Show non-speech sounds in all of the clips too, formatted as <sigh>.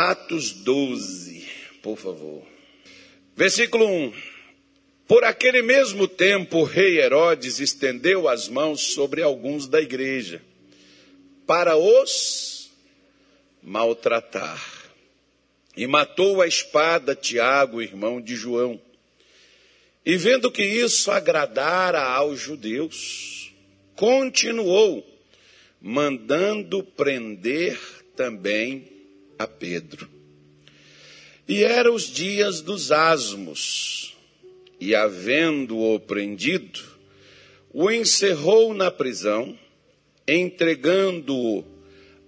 Atos 12, por favor. Versículo 1. Por aquele mesmo tempo, o rei Herodes estendeu as mãos sobre alguns da igreja para os maltratar. E matou a espada Tiago, irmão de João. E vendo que isso agradara aos judeus, continuou mandando prender também a Pedro. E eram os dias dos asmos, e havendo-o prendido, o encerrou na prisão, entregando-o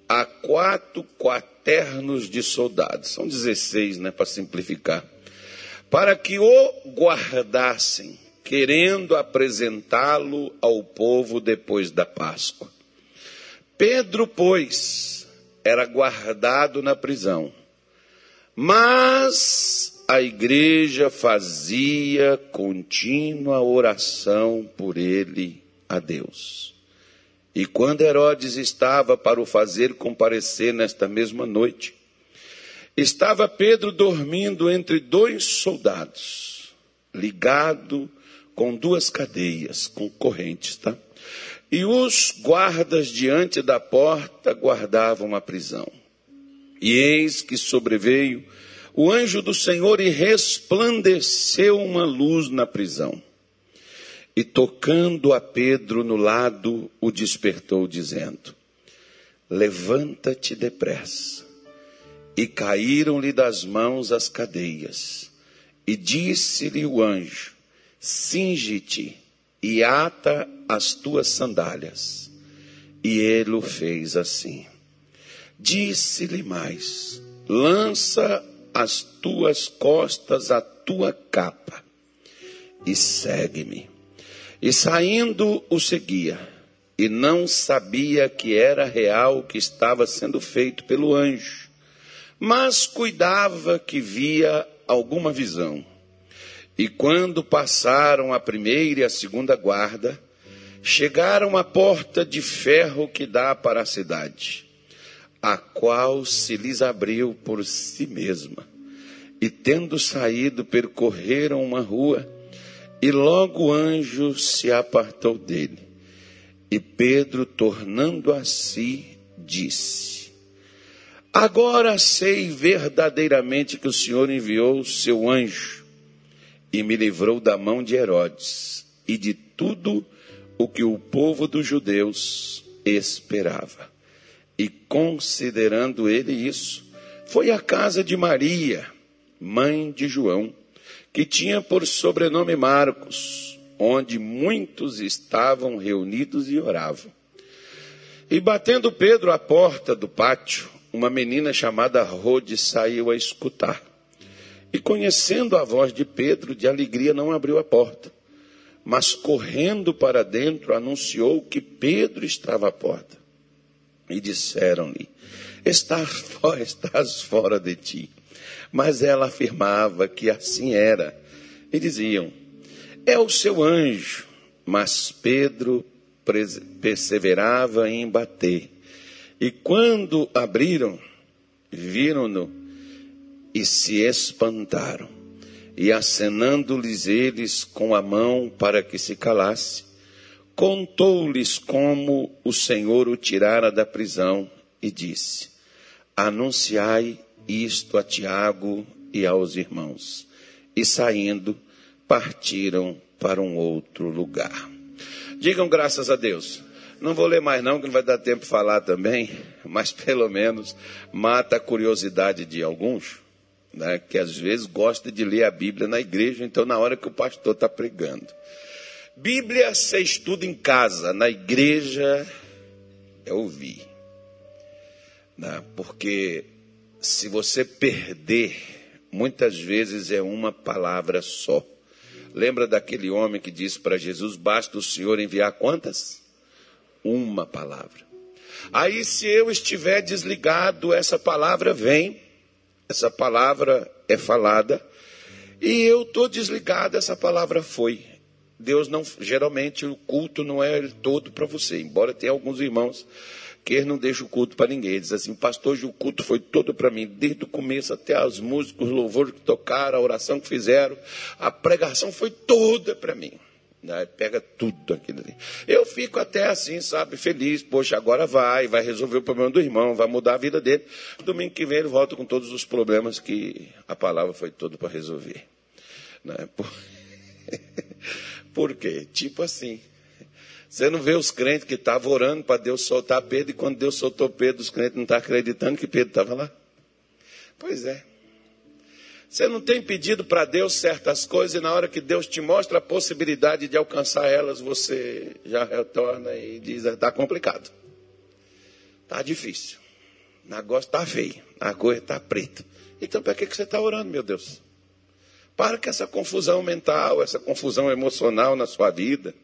a quatro quaternos de soldados. São 16, né, para simplificar. Para que o guardassem, querendo apresentá-lo ao povo depois da Páscoa. Pedro, pois, era guardado na prisão, mas a igreja fazia contínua oração por ele a Deus. E quando Herodes estava para o fazer comparecer nesta mesma noite, estava Pedro dormindo entre dois soldados, ligado com duas cadeias, com correntes, tá? E os guardas diante da porta guardavam a prisão. E eis que sobreveio o anjo do Senhor e resplandeceu uma luz na prisão. E tocando a Pedro no lado, o despertou, dizendo: Levanta-te depressa. E caíram-lhe das mãos as cadeias. E disse-lhe o anjo: Singe-te e ata as tuas sandálias. E ele o fez assim. Disse-lhe mais: lança as tuas costas a tua capa e segue-me. E saindo o seguia, e não sabia que era real o que estava sendo feito pelo anjo, mas cuidava que via alguma visão. E quando passaram a primeira e a segunda guarda, chegaram à porta de ferro que dá para a cidade, a qual se lhes abriu por si mesma. E tendo saído, percorreram uma rua, e logo o anjo se apartou dele. E Pedro, tornando a si, disse: Agora sei verdadeiramente que o Senhor enviou o seu anjo e me livrou da mão de Herodes e de tudo o que o povo dos judeus esperava. E considerando ele isso, foi à casa de Maria, mãe de João, que tinha por sobrenome Marcos, onde muitos estavam reunidos e oravam. E batendo Pedro à porta do pátio, uma menina chamada Rode saiu a escutar. E conhecendo a voz de Pedro, de alegria não abriu a porta, mas correndo para dentro anunciou que Pedro estava à porta. E disseram-lhe: estás fora, estás fora de ti. Mas ela afirmava que assim era. E diziam: É o seu anjo. Mas Pedro perseverava em bater. E quando abriram, viram-no e se espantaram. E acenando-lhes eles com a mão para que se calasse, contou-lhes como o Senhor o tirara da prisão e disse: Anunciai isto a Tiago e aos irmãos. E saindo, partiram para um outro lugar. Digam graças a Deus. Não vou ler mais não, que não vai dar tempo de falar também, <laughs> mas pelo menos mata a curiosidade de alguns né, que às vezes gosta de ler a Bíblia na igreja, então na hora que o pastor está pregando. Bíblia você estuda em casa, na igreja é ouvir. Né, porque se você perder, muitas vezes é uma palavra só. Lembra daquele homem que disse para Jesus: basta o Senhor enviar quantas? Uma palavra. Aí, se eu estiver desligado, essa palavra vem essa palavra é falada e eu estou desligado, essa palavra foi. Deus não, geralmente o culto não é todo para você, embora tenha alguns irmãos que não deixa o culto para ninguém. Diz assim, pastor, hoje o culto foi todo para mim, desde o começo até as músicas, os louvores que tocaram, a oração que fizeram, a pregação foi toda para mim. Né? Pega tudo aquilo ali. Eu fico até assim, sabe, feliz. Poxa, agora vai, vai resolver o problema do irmão, vai mudar a vida dele. Domingo que vem ele volta com todos os problemas que a palavra foi toda para resolver. Né? Por... <laughs> Por quê? Tipo assim. Você não vê os crentes que estavam orando para Deus soltar Pedro, e quando Deus soltou Pedro, os crentes não estavam acreditando que Pedro estava lá? Pois é. Você não tem pedido para Deus certas coisas e na hora que Deus te mostra a possibilidade de alcançar elas, você já retorna e diz: está complicado. Está difícil. O negócio está feio. A coisa está preta. Então, para que, que você está orando, meu Deus? Para com essa confusão mental, essa confusão emocional na sua vida.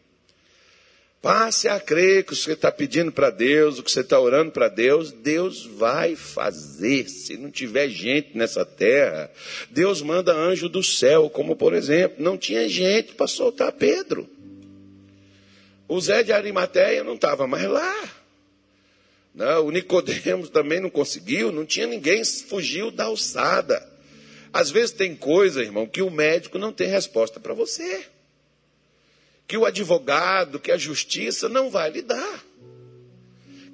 Passe a crer que o que você está pedindo para Deus, o que você está orando para Deus, Deus vai fazer. Se não tiver gente nessa terra, Deus manda anjo do céu, como por exemplo, não tinha gente para soltar Pedro. O Zé de Arimateia não estava mais lá. Não, o Nicodemos também não conseguiu, não tinha ninguém, fugiu da alçada. Às vezes tem coisa, irmão, que o médico não tem resposta para você que o advogado, que a justiça não vai lhe dar.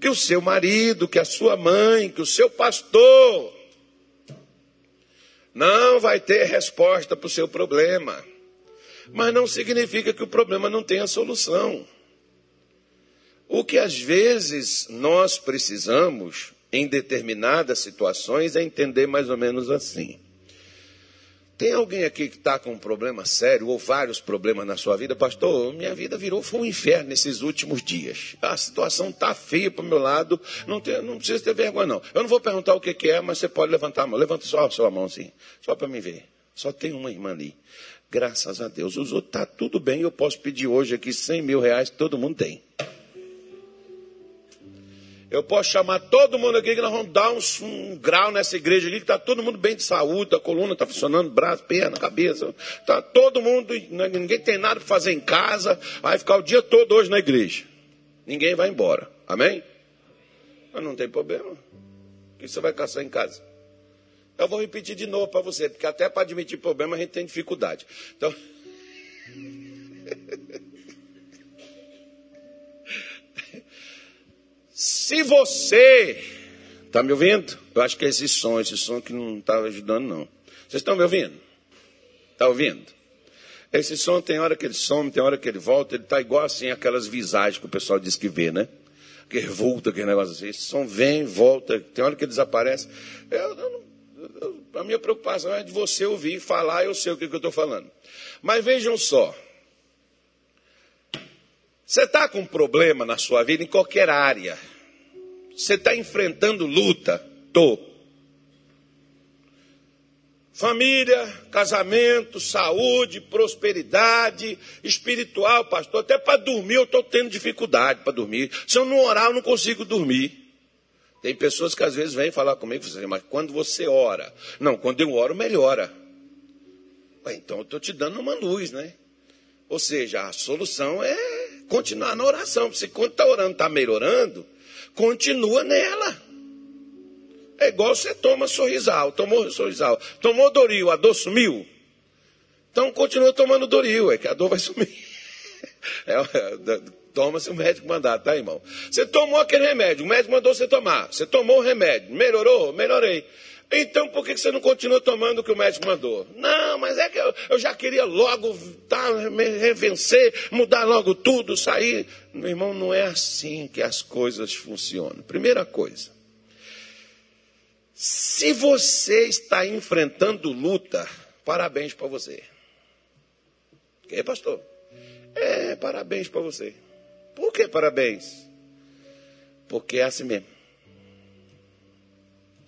Que o seu marido, que a sua mãe, que o seu pastor não vai ter resposta para o seu problema. Mas não significa que o problema não tenha solução. O que às vezes nós precisamos, em determinadas situações, é entender mais ou menos assim. Tem alguém aqui que está com um problema sério ou vários problemas na sua vida? Pastor, minha vida virou foi um inferno nesses últimos dias. A situação está feia para o meu lado. Não, tem, não precisa ter vergonha, não. Eu não vou perguntar o que, que é, mas você pode levantar a mão. Levanta só a sua mão assim, só para me ver. Só tem uma irmã ali. Graças a Deus. Os outros está tudo bem. Eu posso pedir hoje aqui 100 mil reais, todo mundo tem. Eu posso chamar todo mundo aqui que nós vamos dar um, um grau nessa igreja aqui, que está todo mundo bem de saúde, a coluna está funcionando, braço, perna, cabeça. Está todo mundo, ninguém tem nada para fazer em casa, vai ficar o dia todo hoje na igreja. Ninguém vai embora. Amém? Mas não tem problema. O que você vai caçar em casa? Eu vou repetir de novo para você, porque até para admitir problema a gente tem dificuldade. Então. <laughs> Se você. Está me ouvindo? Eu acho que é esse som, esse som que não está ajudando, não. Vocês estão me ouvindo? Está ouvindo? Esse som tem hora que ele some, tem hora que ele volta, ele está igual assim aquelas visagens que o pessoal diz que vê, né? Que revolta, aquele negócio assim. Esse som vem, volta, tem hora que ele desaparece. Eu, eu, eu, a minha preocupação é de você ouvir falar, eu sei o que, que eu estou falando. Mas vejam só. Você está com um problema na sua vida em qualquer área. Você está enfrentando luta? Tô. Família, casamento, saúde, prosperidade, espiritual, pastor. Até para dormir eu estou tendo dificuldade para dormir. Se eu não orar, eu não consigo dormir. Tem pessoas que às vezes vêm falar comigo, assim, mas quando você ora? Não, quando eu oro, melhora. Ué, então eu estou te dando uma luz, né? Ou seja, a solução é continuar na oração. Se quando está orando, está melhorando, continua nela. É igual você toma sorrisal, tomou sorrisal, tomou Doril, a dor sumiu. Então continua tomando Doril, é que a dor vai sumir. <laughs> É, é, toma se o médico mandar, tá, irmão? Você tomou aquele remédio, o médico mandou você tomar. Você tomou o remédio, melhorou? Melhorei. Então por que você não continua tomando o que o médico mandou? Não, mas é que eu, eu já queria logo tá, revencer, mudar logo tudo, sair. Meu irmão, não é assim que as coisas funcionam. Primeira coisa. Se você está enfrentando luta, parabéns para você. Que pastor? É, parabéns para você. Por que parabéns? Porque é assim mesmo.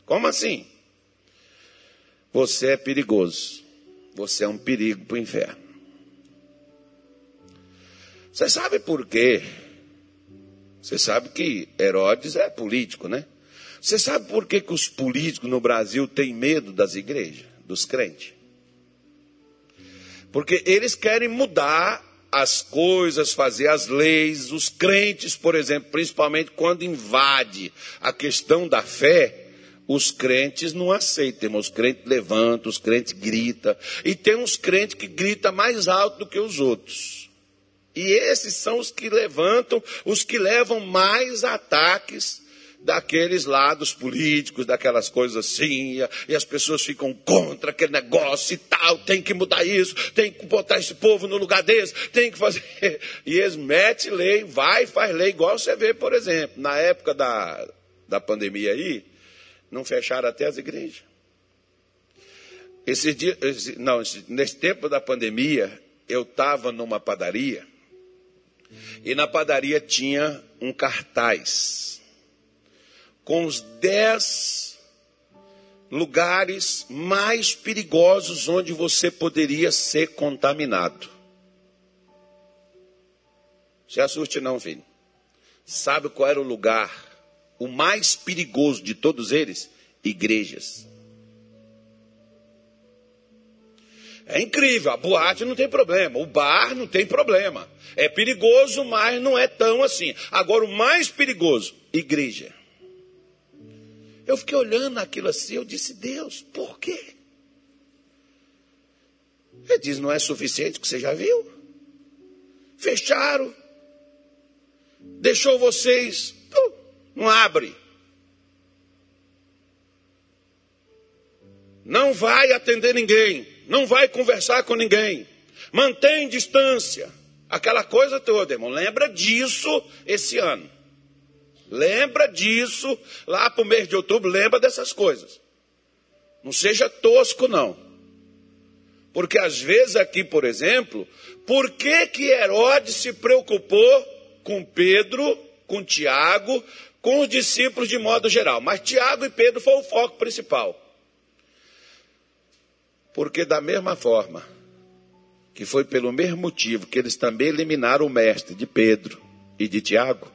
Como assim? Você é perigoso. Você é um perigo para o inferno. Você sabe por quê? Você sabe que Herodes é político, né? Você sabe por que, que os políticos no Brasil têm medo das igrejas, dos crentes? Porque eles querem mudar as coisas, fazer as leis. Os crentes, por exemplo, principalmente quando invade a questão da fé, os crentes não aceitam, os crentes levantam, os crentes gritam. E tem uns crentes que gritam mais alto do que os outros. E esses são os que levantam, os que levam mais ataques daqueles lados políticos, daquelas coisas assim, e as pessoas ficam contra aquele negócio e tal, tem que mudar isso, tem que botar esse povo no lugar desse, tem que fazer. <laughs> E eles metem lei, vai e faz lei, igual você vê, por exemplo, na época da, da pandemia aí, não fecharam até as igrejas. Não, nesse tempo da pandemia, eu estava numa padaria e na padaria tinha um cartaz com os dez lugares mais perigosos onde você poderia ser contaminado. Se assuste não, filho. Sabe qual era o lugar o mais perigoso de todos eles? Igrejas. É incrível, a boate não tem problema, o bar não tem problema. É perigoso, mas não é tão assim. Agora, o mais perigoso, igreja. Eu fiquei olhando aquilo assim, eu disse, Deus, por quê? Ele diz, não é suficiente que você já viu? Fecharam. Deixou vocês não abre. Não vai atender ninguém. Não vai conversar com ninguém. Mantém distância. Aquela coisa toda, irmão. Lembra disso esse ano. Lembra disso lá para o mês de outubro. Lembra dessas coisas. Não seja tosco, não. Porque às vezes aqui, por exemplo, por que, que Herodes se preocupou com Pedro, com Tiago, com os discípulos de modo geral. Mas Tiago e Pedro foi o foco principal. Porque, da mesma forma, que foi pelo mesmo motivo que eles também eliminaram o mestre de Pedro e de Tiago,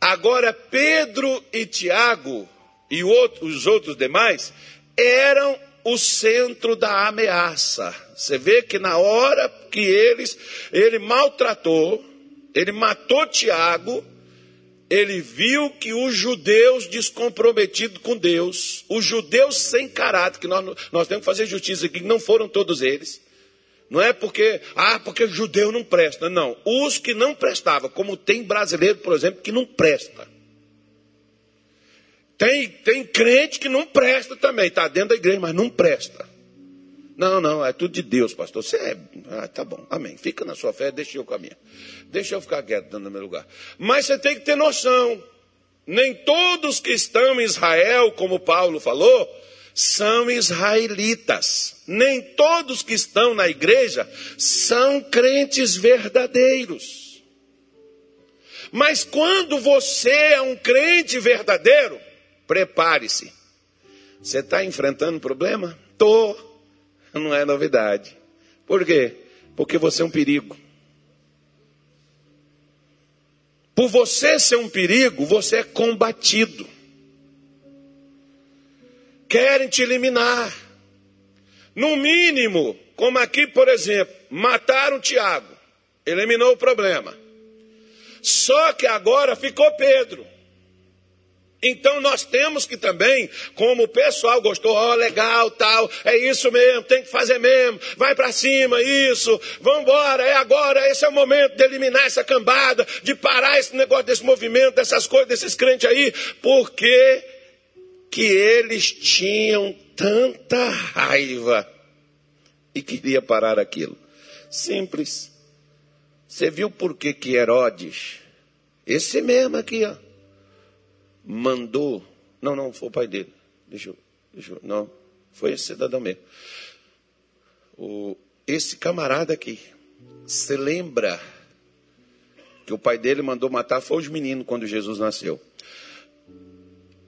agora Pedro e Tiago e os outros demais eram o centro da ameaça. Você vê que na hora que eles, ele maltratou, ele matou Tiago, ele viu que os judeus descomprometidos com Deus, os judeus sem caráter, que nós, nós temos que fazer justiça aqui, não foram todos eles. Não é porque, ah, porque judeu não presta. Não. Os que não prestavam, como tem brasileiro, por exemplo, que não presta. Tem, tem crente que não presta também, está dentro da igreja, mas não presta. Não, não, é tudo de Deus, pastor. Você é. Ah, tá bom, amém. Fica na sua fé, deixa eu com a minha. Deixa eu ficar quieto no meu lugar. Mas você tem que ter noção. Nem todos que estão em Israel, como Paulo falou, são israelitas. Nem todos que estão na igreja são crentes verdadeiros. Mas quando você é um crente verdadeiro, prepare-se. Você está enfrentando problema? Estou <laughs> não é novidade. Por quê? Porque você é um perigo. Por você ser um perigo, você é combatido. Querem te eliminar. No mínimo, como aqui, por exemplo, mataram Tiago, eliminou o problema. Só que agora ficou Pedro. Então nós temos que também, como o pessoal gostou, ó, oh, legal, tal, é isso mesmo, tem que fazer mesmo, vai para cima, isso, vamos embora, é agora, esse é o momento de eliminar essa cambada, de parar esse negócio desse movimento, dessas coisas, desses crentes aí, porque que eles tinham tanta raiva e queria parar aquilo. Simples. Você viu por que que Herodes, esse mesmo aqui, ó, mandou. Não, não, foi o pai dele. Deixa eu. Deixa eu não, foi esse cidadão mesmo. O, esse camarada aqui, se lembra que o pai dele mandou matar foi os meninos quando Jesus nasceu.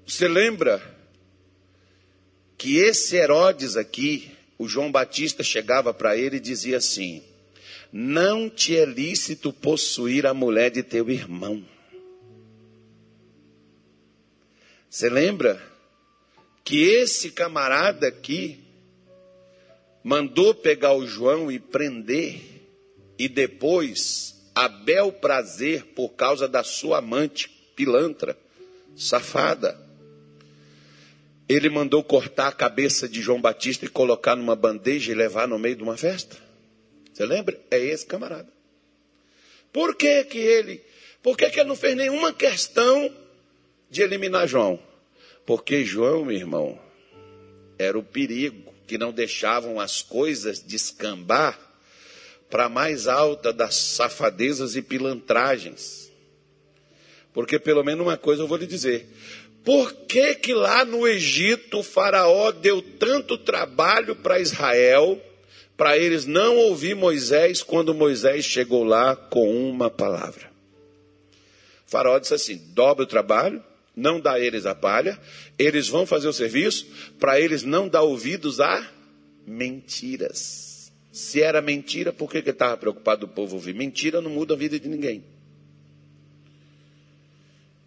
Você lembra que esse Herodes aqui, o João Batista chegava para ele e dizia assim: Não te é lícito possuir a mulher de teu irmão. Você lembra que esse camarada aqui mandou pegar o João e prender e depois a bel prazer por causa da sua amante pilantra, safada. Ele mandou cortar a cabeça de João Batista e colocar numa bandeja e levar no meio de uma festa. Você lembra? É esse camarada. Por que que ele, por que que ele não fez nenhuma questão de eliminar João? Porque João, meu irmão, era o perigo que não deixavam as coisas descambar para mais alta das safadezas e pilantragens. Porque pelo menos uma coisa eu vou lhe dizer. Por que que lá no Egito o faraó deu tanto trabalho para Israel, para eles não ouvir Moisés quando Moisés chegou lá com uma palavra? O faraó disse assim: dobra o trabalho, não dá a eles a palha, eles vão fazer o serviço, para eles não dar ouvidos a mentiras. Se era mentira, por que ele estava preocupado o povo ouvir? Mentira não muda a vida de ninguém.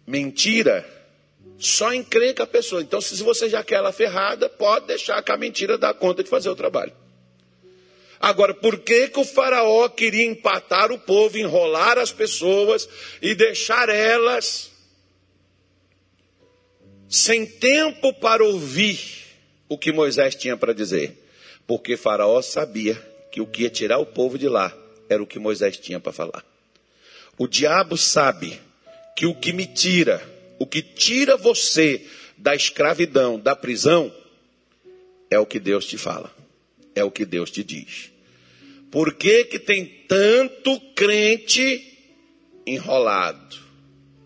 Mentira só encrenca a pessoa. Então, se você já quer ela ferrada, pode deixar que a mentira dá conta de fazer o trabalho. Agora, por que, que o faraó queria empatar o povo, enrolar as pessoas e deixar elas sem tempo para ouvir o que Moisés tinha para dizer? Porque Faraó sabia que o que ia tirar o povo de lá era o que Moisés tinha para falar. O diabo sabe que o que me tira, o que tira você da escravidão, da prisão, é o que Deus te fala, é o que Deus te diz. Por que, que tem tanto crente enrolado,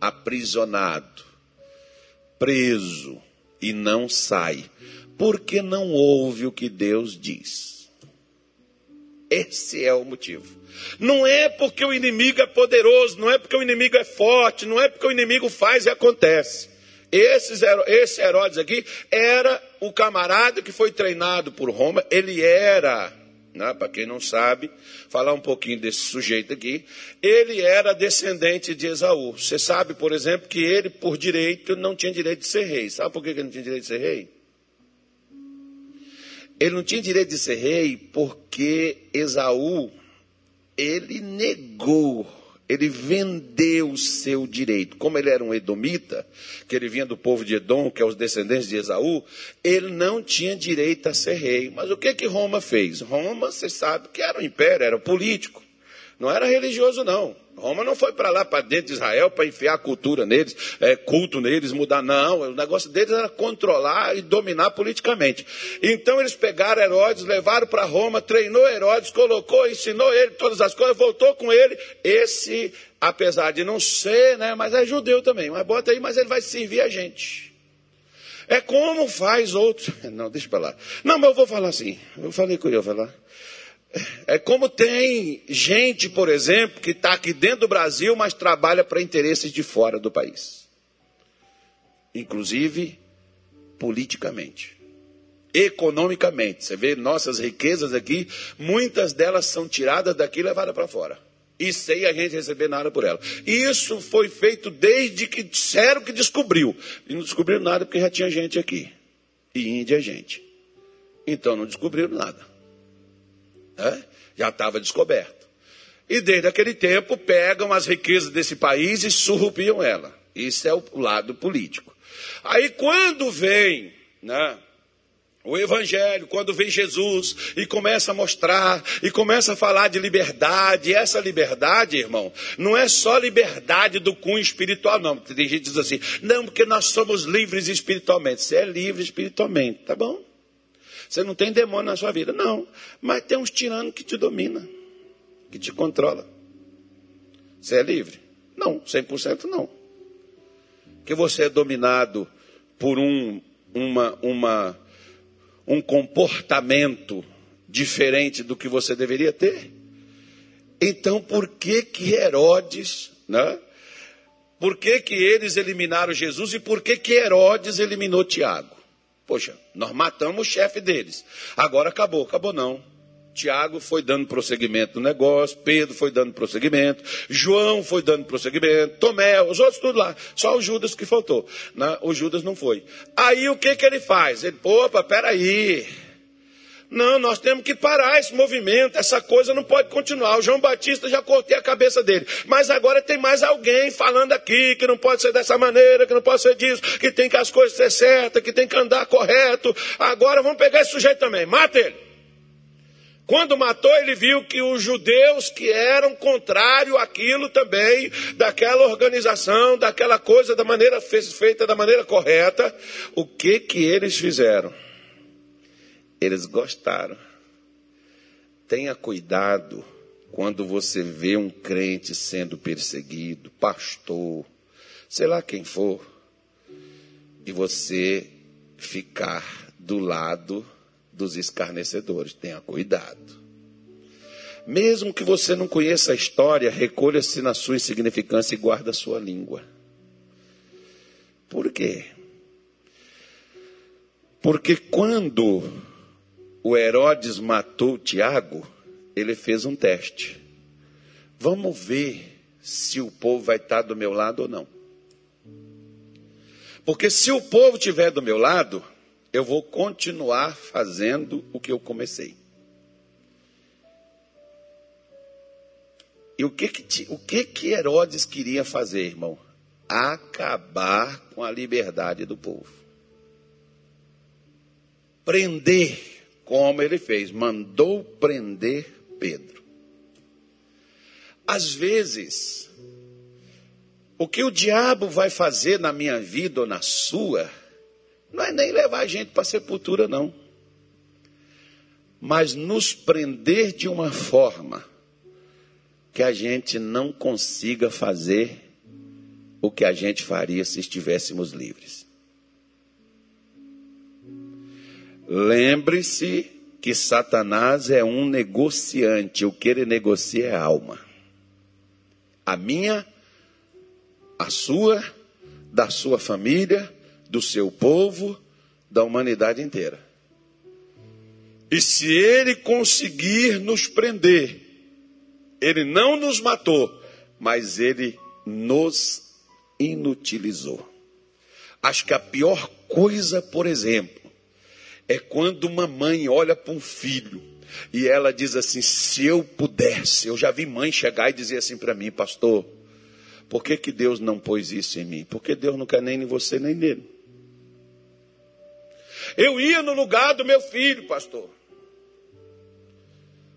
aprisionado, preso e não sai? Porque não ouve o que Deus diz. Esse é o motivo. Não é porque o inimigo é poderoso, não é porque o inimigo é forte, não é porque o inimigo faz e acontece. Esses, esse Herodes aqui era o camarada que foi treinado por Roma, ele era, né, para quem não sabe, falar um pouquinho desse sujeito aqui, ele era descendente de Esaú. Você sabe, por exemplo, que ele, por direito, não tinha direito de ser rei. Sabe por que ele não tinha direito de ser rei? Ele não tinha direito de ser rei porque Esaú, ele negou, ele vendeu o seu direito. Como ele era um edomita, que ele vinha do povo de Edom, que é os descendentes de Esaú, ele não tinha direito a ser rei. Mas o que que Roma fez? Roma, você sabe que era um império, era político. Não era religioso, não. Roma não foi para lá, para dentro de Israel, para enfiar cultura neles, é, culto neles, mudar. Não, o negócio deles era controlar e dominar politicamente. Então eles pegaram Herodes, levaram para Roma, treinou Herodes, colocou, ensinou ele todas as coisas, voltou com ele. Esse, apesar de não ser, né, mas é judeu também. Mas bota aí, mas ele vai servir a gente. É como faz outros. <laughs> Não, deixa para lá. Não, mas eu vou falar assim. Eu falei com ele, eu vou falar. É como tem gente, por exemplo, que está aqui dentro do Brasil, mas trabalha para interesses de fora do país. Inclusive politicamente, economicamente. Você vê nossas riquezas aqui, muitas delas são tiradas daqui e levadas para fora. E sem a gente receber nada por ela. Isso foi feito desde que disseram que descobriu. E não descobriram nada porque já tinha gente aqui. E Índia é gente. Então não descobriram nada. Né? Já estava descoberto. E desde aquele tempo pegam as riquezas desse país e surrupiam ela. Isso é o lado político. Aí quando vem né, o Evangelho, quando vem Jesus e começa a mostrar, e começa a falar de liberdade, e essa liberdade, irmão, não é só liberdade do cunho espiritual, não. Tem gente que diz assim, não, porque nós somos livres espiritualmente. Você é livre espiritualmente, tá bom? Você não tem demônio na sua vida. Não. Mas tem uns tiranos que te domina, que te controla. Você é livre? Não, 100% não. Que você é dominado por um, uma, uma, um comportamento diferente do que você deveria ter. Então, por que que Herodes, né? Por que que eles eliminaram Jesus e por que que Herodes eliminou Tiago? Poxa, nós matamos o chefe deles. Agora acabou, acabou não. Tiago foi dando prosseguimento no negócio, Pedro foi dando prosseguimento, João foi dando prosseguimento, Tomé, os outros tudo lá. Só o Judas que faltou. O Judas não foi. Aí o que, que ele faz? Ele, opa, peraí. Não, nós temos que parar esse movimento, essa coisa não pode continuar. O João Batista já cortei a cabeça dele. Mas agora tem mais alguém falando aqui que não pode ser dessa maneira, que não pode ser disso, que tem que as coisas ser certas, que tem que andar correto. Agora vamos pegar esse sujeito também. Mata ele. Quando matou, ele viu que os judeus que eram contrário àquilo também, daquela organização, daquela coisa da maneira feita da maneira correta, o que que eles fizeram? Eles gostaram. Tenha cuidado quando você vê um crente sendo perseguido, pastor, sei lá quem for, e você ficar do lado dos escarnecedores. Tenha cuidado. Mesmo que você não conheça a história, recolha-se na sua insignificância e guarda a sua língua. Por quê? Porque quando o Herodes matou Tiago, ele fez um teste. Vamos ver se o povo vai estar do meu lado ou não. Porque se o povo estiver do meu lado, eu vou continuar fazendo o que eu comecei. E o que que, o que que Herodes queria fazer, irmão? Acabar com a liberdade do povo. Prender, como ele fez, mandou prender Pedro. Às vezes, o que o diabo vai fazer na minha vida ou na sua, não é nem levar a gente para a sepultura, não. Mas nos prender de uma forma que a gente não consiga fazer o que a gente faria se estivéssemos livres. Lembre-se que Satanás é um negociante, o que ele negocia é a alma. A minha, a sua, da sua família do seu povo, da humanidade inteira. E se ele conseguir nos prender, ele não nos matou, mas ele nos inutilizou. Acho que a pior coisa, por exemplo, é quando uma mãe olha para um filho e ela diz assim: se eu pudesse, eu já vi mãe chegar e dizer assim para mim, pastor, por que, que Deus não pôs isso em mim? Porque Deus não quer nem em você nem nele. Eu ia no lugar do meu filho, pastor.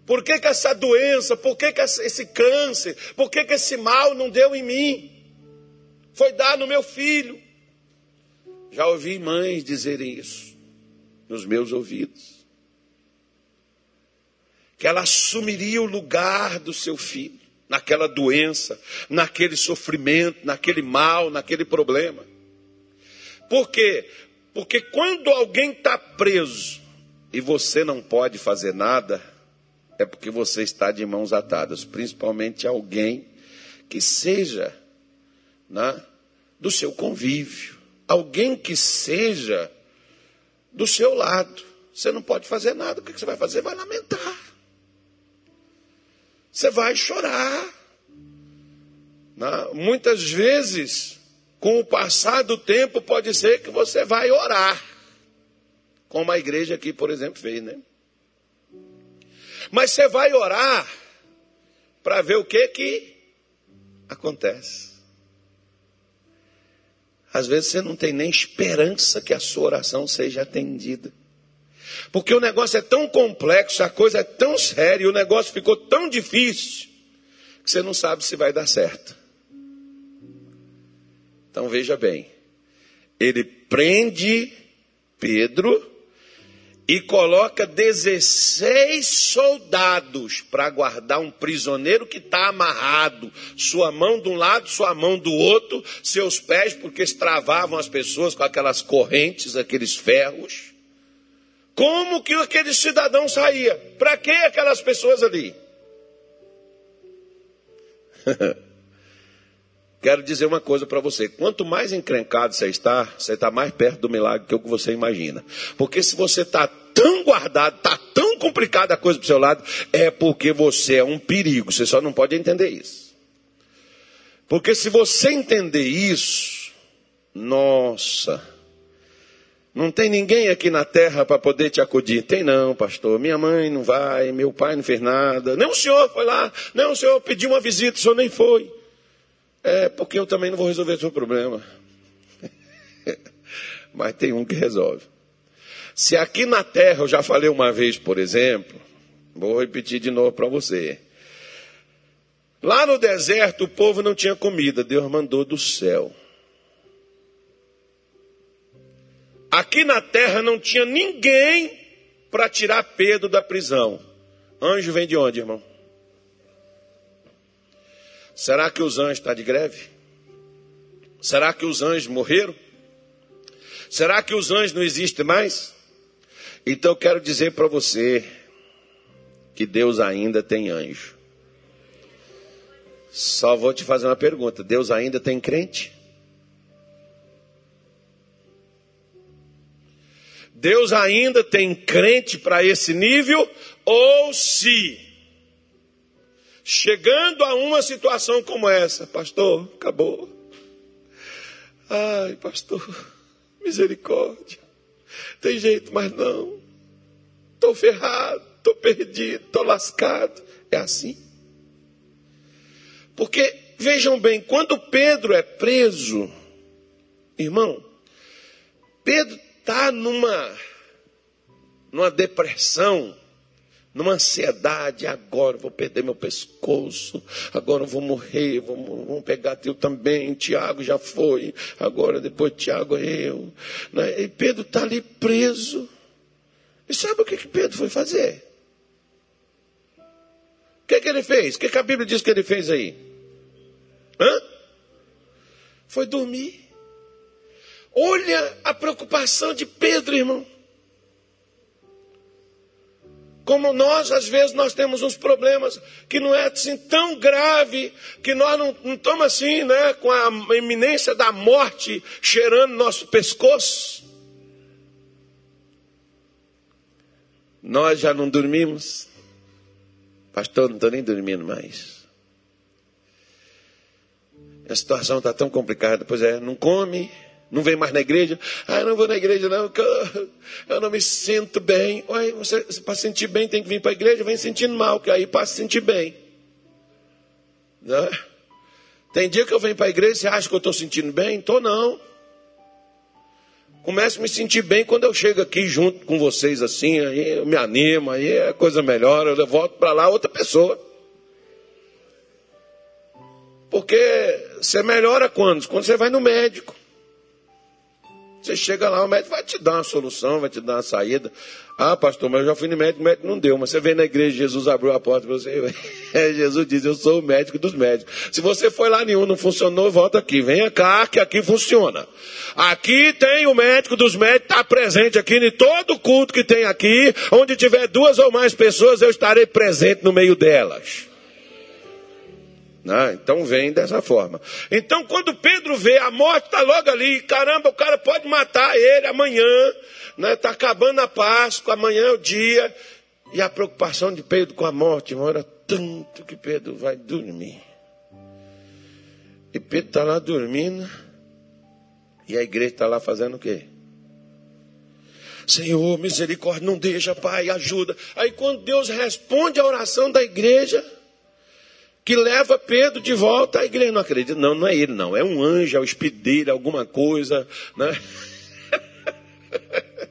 Por que, que essa doença, por que, que esse câncer, por que, que esse mal não deu em mim? Foi dar no meu filho. Já ouvi mães dizerem isso nos meus ouvidos. Que ela assumiria o lugar do seu filho, naquela doença, naquele sofrimento, naquele mal, naquele problema. Por quê? Porque quando alguém está preso e você não pode fazer nada, é porque você está de mãos atadas, principalmente alguém que seja né, do seu convívio, alguém que seja do seu lado. Você não pode fazer nada, o que você vai fazer? Vai lamentar. Você vai chorar. Né? Muitas vezes com o passar do tempo, pode ser que você vai orar. Como a igreja aqui, por exemplo, fez, né? Mas você vai orar para ver o que que acontece. Às vezes você não tem nem esperança que a sua oração seja atendida. Porque o negócio é tão complexo, a coisa é tão séria, o negócio ficou tão difícil, que você não sabe se vai dar certo. Então veja bem, ele prende Pedro e coloca 16 soldados para guardar um prisioneiro que está amarrado, sua mão de um lado, sua mão do outro, seus pés, porque estravavam as pessoas com aquelas correntes, aqueles ferros. Como que aquele cidadão saía? Para que aquelas pessoas ali? <laughs> Quero dizer uma coisa para você: quanto mais encrencado você está, você está mais perto do milagre que o que você imagina. Porque se você está tão guardado, está tão complicada a coisa para o seu lado, é porque você é um perigo. Você só não pode entender isso. Porque se você entender isso, nossa, Não tem ninguém aqui na terra para poder te acudir. Tem não, pastor. Minha mãe não vai, meu pai não fez nada. Nem o senhor foi lá. Nem o senhor pediu uma visita, o senhor nem foi. É porque eu também não vou resolver o seu problema. <laughs> Mas tem um que resolve. Se aqui na terra, eu já falei uma vez, por exemplo, vou repetir de novo para você. Lá no deserto o povo não tinha comida, Deus mandou do céu. Aqui na terra não tinha ninguém para tirar Pedro da prisão. Anjo vem de onde, irmão? Será que os anjos estão tá de greve? Será que os anjos morreram? Será que os anjos não existem mais? Então eu quero dizer para você que Deus ainda tem anjo. Só vou te fazer uma pergunta: Deus ainda tem crente? Deus ainda tem crente para esse nível? Ou se, chegando a uma situação como essa, pastor, acabou. Ai, pastor, misericórdia. Tem jeito, mas não. Estou ferrado, estou perdido, estou lascado. É assim. Porque, vejam bem, quando Pedro é preso, irmão, Pedro está numa, numa depressão numa ansiedade, agora vou perder meu pescoço, agora vou morrer, vou, vão pegar teu também, Tiago já foi, agora depois Tiago é eu. Né? E Pedro está ali preso. E sabe o que, que Pedro foi fazer? O que, que ele fez? O que, que a Bíblia diz que ele fez aí? Hã? Foi dormir. Olha a preocupação de Pedro, irmão. Como nós, às vezes, nós temos uns problemas que não é assim tão grave, que nós não, estamos assim, né, com a iminência da morte cheirando nosso pescoço. Nós já não dormimos. Pastor, não estou nem dormindo mais. A situação está tão complicada. Pois é, não come, não vem mais na igreja? Ah, não vou na igreja não, eu, não me sinto bem. Você, para sentir bem tem que vir para a igreja, vem sentindo mal, que aí para se sentir bem. Né? Tem dia que eu venho para a igreja, você acha que eu estou sentindo bem? Estou não. Começo a me sentir bem quando eu chego aqui junto com vocês assim, aí eu me animo, aí é coisa melhor, eu volto para lá outra pessoa. Porque você melhora quando? Quando você vai no médico. Você chega lá, o médico vai te dar uma solução, vai te dar uma saída. Ah, pastor, mas eu já fui no médico, o médico não deu. Mas você vem na igreja, Jesus abriu a porta para você. <laughs> Jesus diz: Eu sou o médico dos médicos. Se você foi lá nenhum, não funcionou, volta aqui. Venha cá, que aqui funciona. Aqui tem o médico dos médicos, está presente aqui em todo culto que tem aqui. Onde tiver duas ou mais pessoas, eu estarei presente no meio delas. Né? Então vem dessa forma. Então, quando Pedro vê a morte está logo ali, caramba, o cara pode matar ele amanhã, está né? Tá acabando a Páscoa, amanhã é o dia. E a preocupação de Pedro com a morte, irmão, era tanto que Pedro vai dormir. E Pedro está lá dormindo, e a igreja está lá fazendo o quê? Senhor, misericórdia, não deixa, Pai, ajuda. Aí quando Deus responde a oração da igreja, que leva Pedro de volta à igreja. Não acredita, não, não é ele, não. É um anjo, é o espírito dele, alguma coisa, né? <laughs>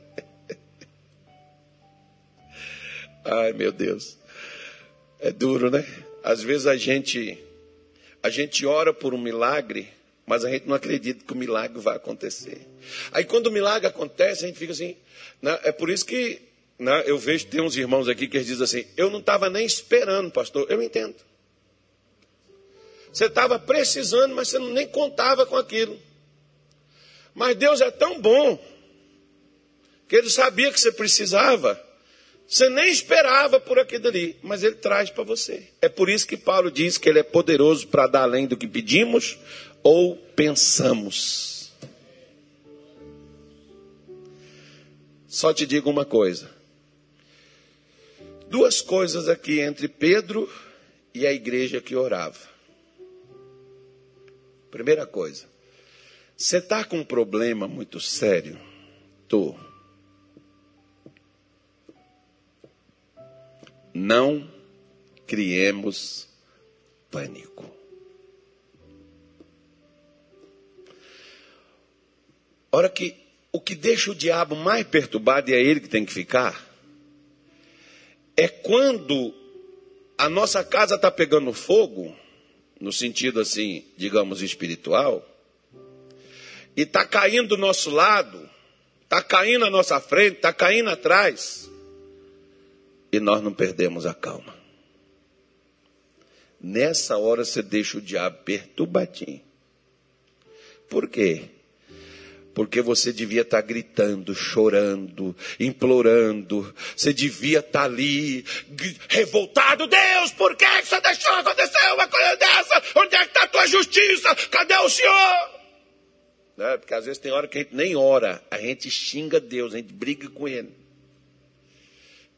Ai, meu Deus. É duro, né? Às vezes a gente a gente ora por um milagre, mas a gente não acredita que o milagre vai acontecer. Aí quando o milagre acontece, a gente fica assim, né? é por isso que né, eu vejo tem uns irmãos aqui que eles dizem assim, eu não estava nem esperando, pastor. Eu entendo. Você estava precisando, mas você nem contava com aquilo. Mas Deus é tão bom que Ele sabia que você precisava. Você nem esperava por aquilo ali, mas Ele traz para você. É por isso que Paulo diz que Ele é poderoso para dar além do que pedimos ou pensamos. Só te digo uma coisa. Duas coisas aqui entre Pedro e a igreja que orava. Primeira coisa, você está com um problema muito sério, Quarto, não criemos pânico. Ora que o que deixa o diabo mais perturbado, e é ele que tem que ficar, é quando a nossa casa está pegando fogo, no sentido assim, digamos, espiritual, e está caindo do nosso lado, está caindo à nossa frente, está caindo atrás, e nós não perdemos a calma. Nessa hora você deixa o diabo perturbadinho. Por quê? Porque você devia estar gritando, chorando, implorando. Você devia estar ali, revoltado. Deus, por que você deixou acontecer uma coisa dessa? Onde é que está a tua justiça? Cadê o Senhor? Né? Porque às vezes tem hora que a gente nem ora, a gente xinga Deus, a gente briga com Ele.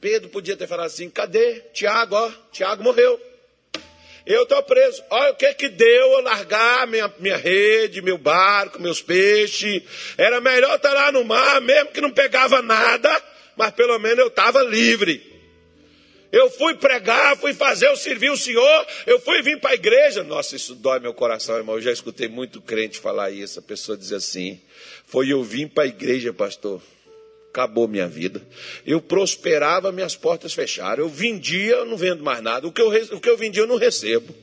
Pedro podia ter falado assim: cadê Tiago? Ó, Tiago morreu. Eu estou preso. Olha o que que deu eu largar minha, minha rede, meu barco, meus peixes. Era melhor estar lá no mar, mesmo que não pegava nada, mas pelo menos eu estava livre. Eu fui pregar, fui fazer, eu servi o Senhor, eu fui vir para a igreja. Nossa, isso dói meu coração, irmão. Eu já escutei muito crente falar isso. A pessoa diz assim: Foi eu vim para a igreja, pastor. Acabou minha vida. Eu prosperava, minhas portas fecharam. Eu vendia, eu não vendo mais nada. O que eu, o que eu vendia, eu não recebo.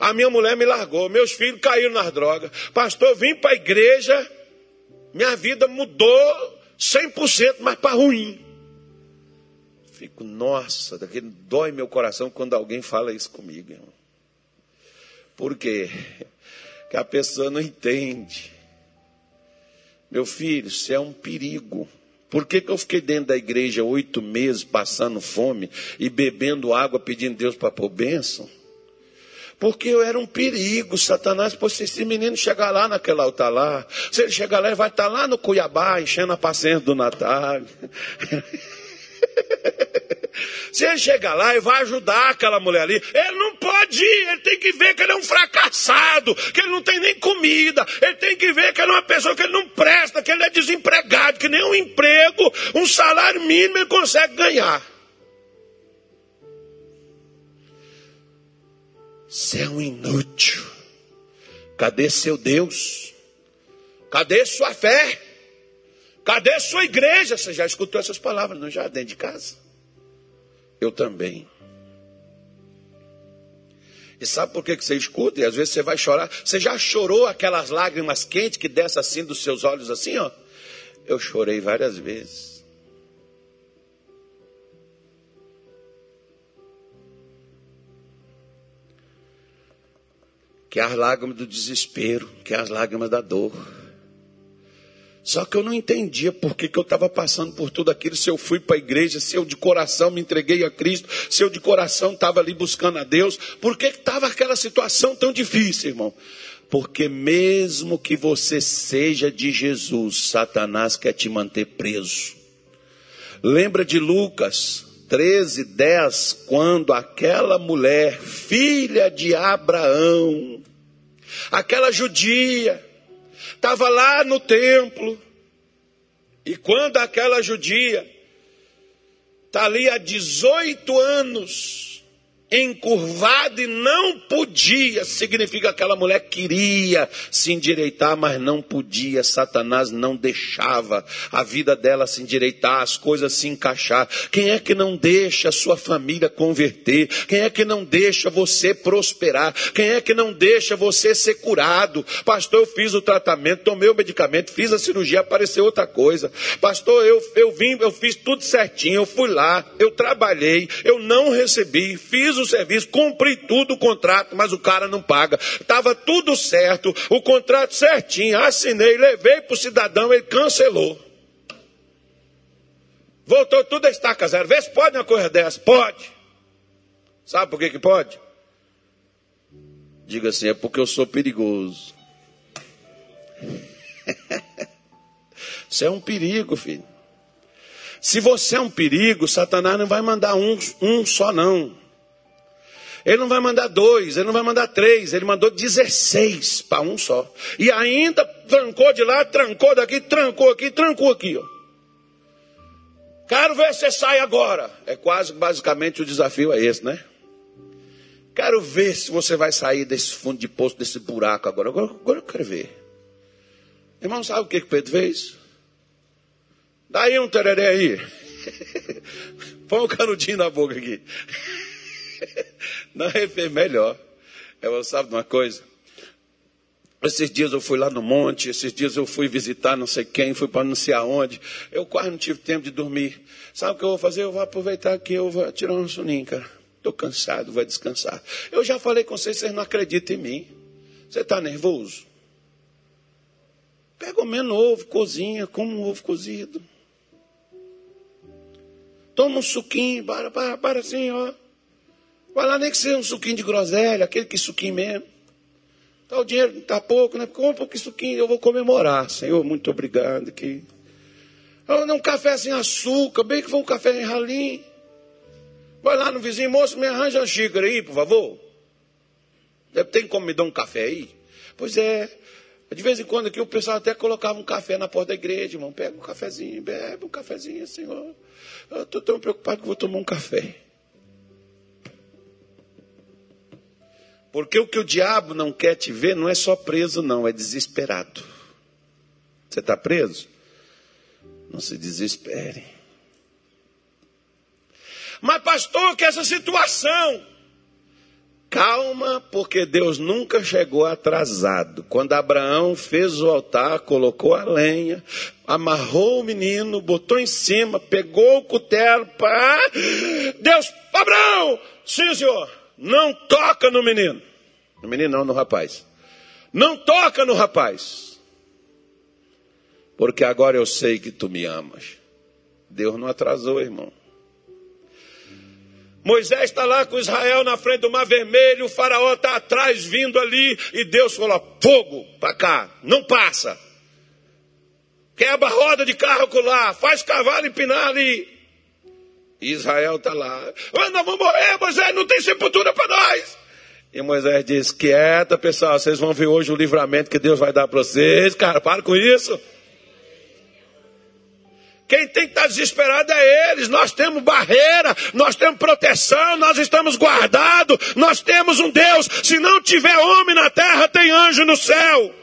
A minha mulher me largou, meus filhos caíram nas drogas. Pastor, vim para a igreja, minha vida mudou 100%, mas para ruim. Fico, nossa, daquele dói meu coração quando alguém fala isso comigo. Irmão. Por quê? Que a pessoa não entende. Meu filho, isso é um perigo. Por que, que eu fiquei dentro da igreja oito meses passando fome e bebendo água pedindo Deus para pôr bênção? Porque eu era um perigo, Satanás, pô, se esse menino chegar lá naquele altar lá, se ele chegar lá, ele vai estar lá no Cuiabá, enchendo a paciência do Natal. <laughs> <laughs> Se ele chegar lá e vai ajudar aquela mulher ali, ele não pode ir, ele tem que ver que ele é um fracassado, que ele não tem nem comida, ele tem que ver que ele é uma pessoa que ele não presta, que ele é desempregado, que nem um emprego, um salário mínimo ele consegue ganhar. Você é um inútil. Cadê seu Deus? Cadê sua fé? Cadê sua igreja? Você já escutou essas palavras no jardim de casa? Eu também. E sabe por que, você escuta? E às vezes você vai chorar. Você já chorou aquelas lágrimas quentes que descem assim dos seus olhos, assim, ó? Eu chorei várias vezes. Que é as lágrimas do desespero, que é as lágrimas da dor. Só que eu não entendia por que, que eu estava passando por tudo aquilo, se eu fui para a igreja, se eu de coração me entreguei a Cristo, se eu de coração estava ali buscando a Deus, por que estava aquela situação tão difícil, irmão? Porque mesmo que você seja de Jesus, Satanás quer te manter preso. Lembra de Lucas 13, 10, quando aquela mulher, filha de Abraão, aquela judia, estava lá no templo. E quando aquela judia está ali há 18 anos, encurvado e não podia, significa que aquela mulher queria se endireitar, mas não podia. Satanás não deixava a vida dela se endireitar, as coisas se encaixar. Quem é que não deixa a sua família converter? Quem é que não deixa você prosperar? Quem é que não deixa você ser curado? Pastor, eu fiz o tratamento, tomei o medicamento, fiz a cirurgia, apareceu outra coisa. Pastor, eu, eu vim, eu fiz tudo certinho, eu fui lá, eu trabalhei, eu não recebi, fiz o serviço, cumpri tudo o contrato, mas o cara não paga. Estava tudo certo, o contrato certinho, assinei, levei para o cidadão, ele cancelou. Voltou tudo a estaca zero. Vê se pode uma coisa dessa. Pode. Sabe por que, que pode? Diga assim, é porque eu sou perigoso. <laughs> Você é um perigo, filho. Se você é um perigo, Satanás não vai mandar um, um só, não. Ele não vai mandar dois, ele não vai mandar três, ele mandou 16 para um só. E ainda trancou de lá, trancou daqui, trancou aqui, trancou aqui. Ó. Quero ver se você sai agora. É quase, basicamente, o desafio é esse, né? Quero ver se você vai sair desse fundo de poço, desse buraco agora. Agora, agora eu quero ver. Irmão, sabe o que, que Pedro fez? Daí um tereré aí. <laughs> Põe um canudinho na boca aqui. Não, fez melhor. Eu sabe de uma coisa? Esses dias eu fui lá no monte, esses dias eu fui visitar não sei quem, fui para não sei aonde. Eu quase não tive tempo de dormir. Sabe o que eu vou fazer? Eu vou aproveitar aqui, eu vou tirar um soninho, cara. Estou cansado, vou descansar. Eu já falei com vocês, vocês não acreditam em mim. Você está nervoso? Pega o menos ovo, cozinha, come um ovo cozido. Toma um suquinho, para, para, para assim, ó. Vai lá nem que seja um suquinho de groselha, aquele que suquinho mesmo. Tá, o dinheiro está pouco, né? Compra um suquinho, eu vou comemorar. Senhor, muito obrigado. Que... Um café sem açúcar, bem que foi um café em ralim. Vai lá no vizinho, moço, me arranja uma xícara aí, por favor. Tem como me dar um café aí? Pois é. De vez em quando aqui o pessoal até colocava um café na porta da igreja, irmão. Pega um cafezinho, bebe um cafezinho, senhor. Eu estou tão preocupado que vou tomar um café. Porque o que o diabo não quer te ver não é só preso, não, é desesperado. Você está preso? Não se desespere. Mas, pastor, que essa situação. Calma, porque Deus nunca chegou atrasado. Quando Abraão fez o altar, colocou a lenha, amarrou o menino, botou em cima, pegou o cutelo, pá. Deus, Abraão, sim senhor, não toca no menino. No menino não, no rapaz. Não toca no rapaz. Porque agora eu sei que tu me amas. Deus não atrasou, irmão. Moisés está lá com Israel na frente do Mar Vermelho, o faraó está atrás vindo ali, e Deus falou: fogo para cá, não passa. Quebra a roda de carro lá, faz cavalo empinar ali. E Israel está lá. Oh, nós vamos morrer, Moisés, não tem sepultura para nós. E Moisés diz: quieta, pessoal, vocês vão ver hoje o livramento que Deus vai dar para vocês. Cara, para com isso. Quem tem que estar desesperado é eles. Nós temos barreira, nós temos proteção, nós estamos guardados, nós temos um Deus. Se não tiver homem na terra, tem anjo no céu.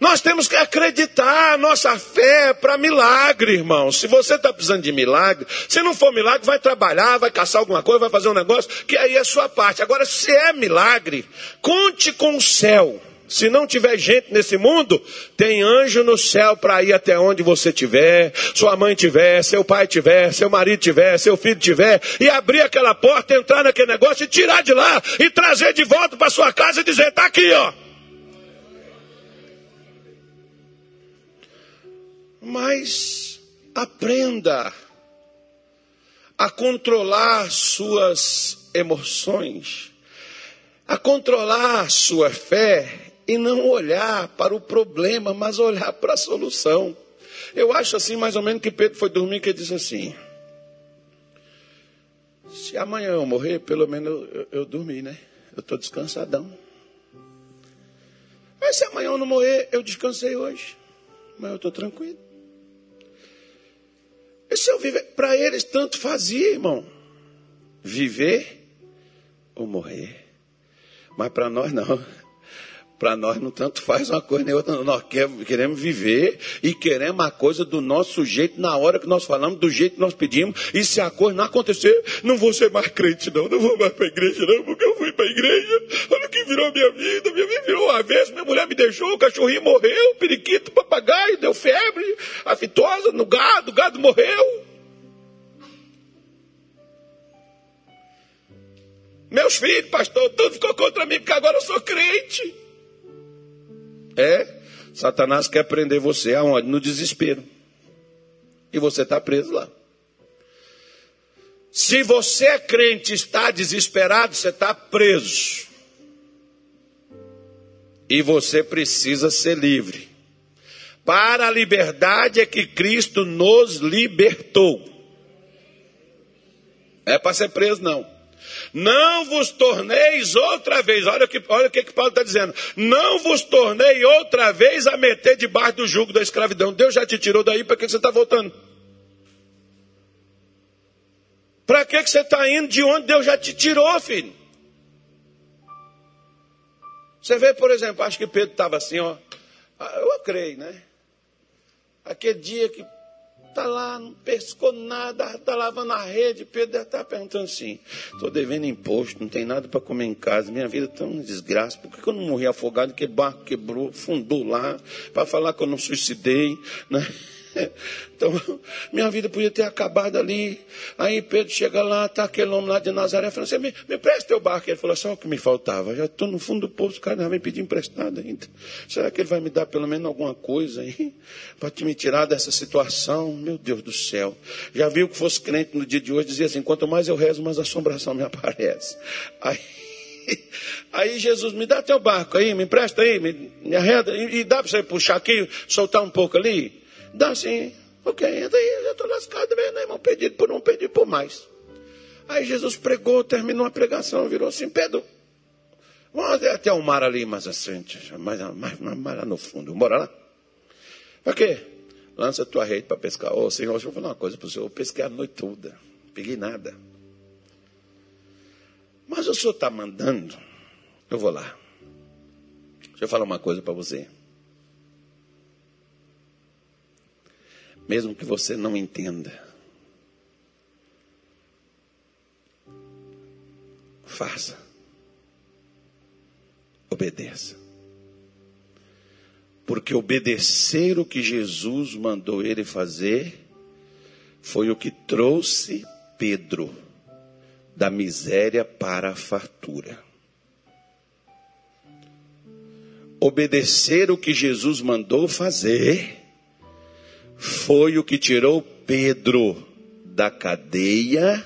Nós temos que acreditar nossa fé para milagre, irmão. Se você está precisando de milagre, se não for milagre, vai trabalhar, vai caçar alguma coisa, vai fazer um negócio, que aí é sua parte. Agora, se é milagre, conte com o céu. Se não tiver gente nesse mundo, tem anjo no céu para ir até onde você tiver, sua mãe tiver, seu pai tiver, seu marido tiver, seu filho tiver, e abrir aquela porta, entrar naquele negócio e tirar de lá e trazer de volta para sua casa e dizer: "Tá aqui, ó". Mas aprenda a controlar suas emoções, a controlar sua fé e não olhar para o problema, mas olhar para a solução. Eu acho assim, mais ou menos, que Pedro foi dormir e disse assim: Se amanhã eu morrer, pelo menos eu, eu dormi, né? Eu estou descansadão. Mas se amanhã eu não morrer, eu descansei hoje. Mas eu estou tranquilo. Se eu viver? Para eles tanto fazia, irmão. Viver ou morrer. Mas para nós não. Para nós não tanto faz uma coisa nem outra, nós queremos viver e queremos a coisa do nosso jeito, na hora que nós falamos, do jeito que nós pedimos. E se a coisa não acontecer, não vou ser mais crente, não. Não vou mais para a igreja, não, porque eu fui para a igreja. Olha o que virou minha vida. Minha vida virou uma vez, minha mulher me deixou, o cachorrinho morreu, o periquito, o papagaio, deu febre, a fitosa no gado, o gado morreu. Meus filhos, pastor, tudo ficou contra mim, porque agora eu sou crente. É, Satanás quer prender você aonde? No desespero. E você está preso lá. Se você é crente e está desesperado, você está preso. E você precisa ser livre. Para a liberdade é que Cristo nos libertou. É para ser preso, não. Não vos torneis outra vez, olha o que, olha o que, que Paulo está dizendo. Não vos tornei outra vez a meter debaixo do jugo da escravidão. Deus já te tirou daí, para que você está voltando? Para que, que você está indo de onde Deus já te tirou, filho? Você vê, por exemplo, acho que Pedro estava assim, ó. Ah, eu creio, né? Aquele dia que Está lá, não pescou nada, está lavando a rede. Pedro está perguntando assim: estou devendo imposto, não tem nada para comer em casa, minha vida está uma desgraça. Por que eu não morri afogado? Que barco quebrou, fundou lá, para falar que eu não suicidei, né? <laughs> Então, minha vida podia ter acabado ali. Aí Pedro chega lá, tá aquele homem lá de Nazaré, falando assim, me, me presta teu barco. Ele falou, só o que me faltava. Já estou no fundo do poço, o cara vem pedir emprestado ainda. Será que ele vai me dar pelo menos alguma coisa aí? Para me tirar dessa situação? Meu Deus do céu. Já viu que fosse crente no dia de hoje, dizia assim, quanto mais eu rezo, mais assombração me aparece. <laughs> Aí... Aí Jesus, me dá teu barco aí, me empresta aí, me, me arreda, e, e dá para você puxar aqui, soltar um pouco ali? Dá sim. Ok, entra aí, já estou lascado mesmo, né, irmão? Pedido por um, pedido por mais. Aí Jesus pregou, terminou a pregação, virou assim, Pedro, vamos até o mar ali, mais assim, mais, mais, mais lá no fundo, bora lá? Para quê? Lança tua rede para pescar. Ô, Senhor, deixa eu falar uma coisa para o Senhor. Eu pesquei a noite toda, peguei nada. Mas o Senhor está mandando, eu vou lá. Deixa eu falar uma coisa para você. Mesmo que você não entenda. Faça. Obedeça. Porque obedecer o que Jesus mandou ele fazer foi o que trouxe Pedro da miséria para a fartura. Obedecer o que Jesus mandou fazer foi o que tirou Pedro da cadeia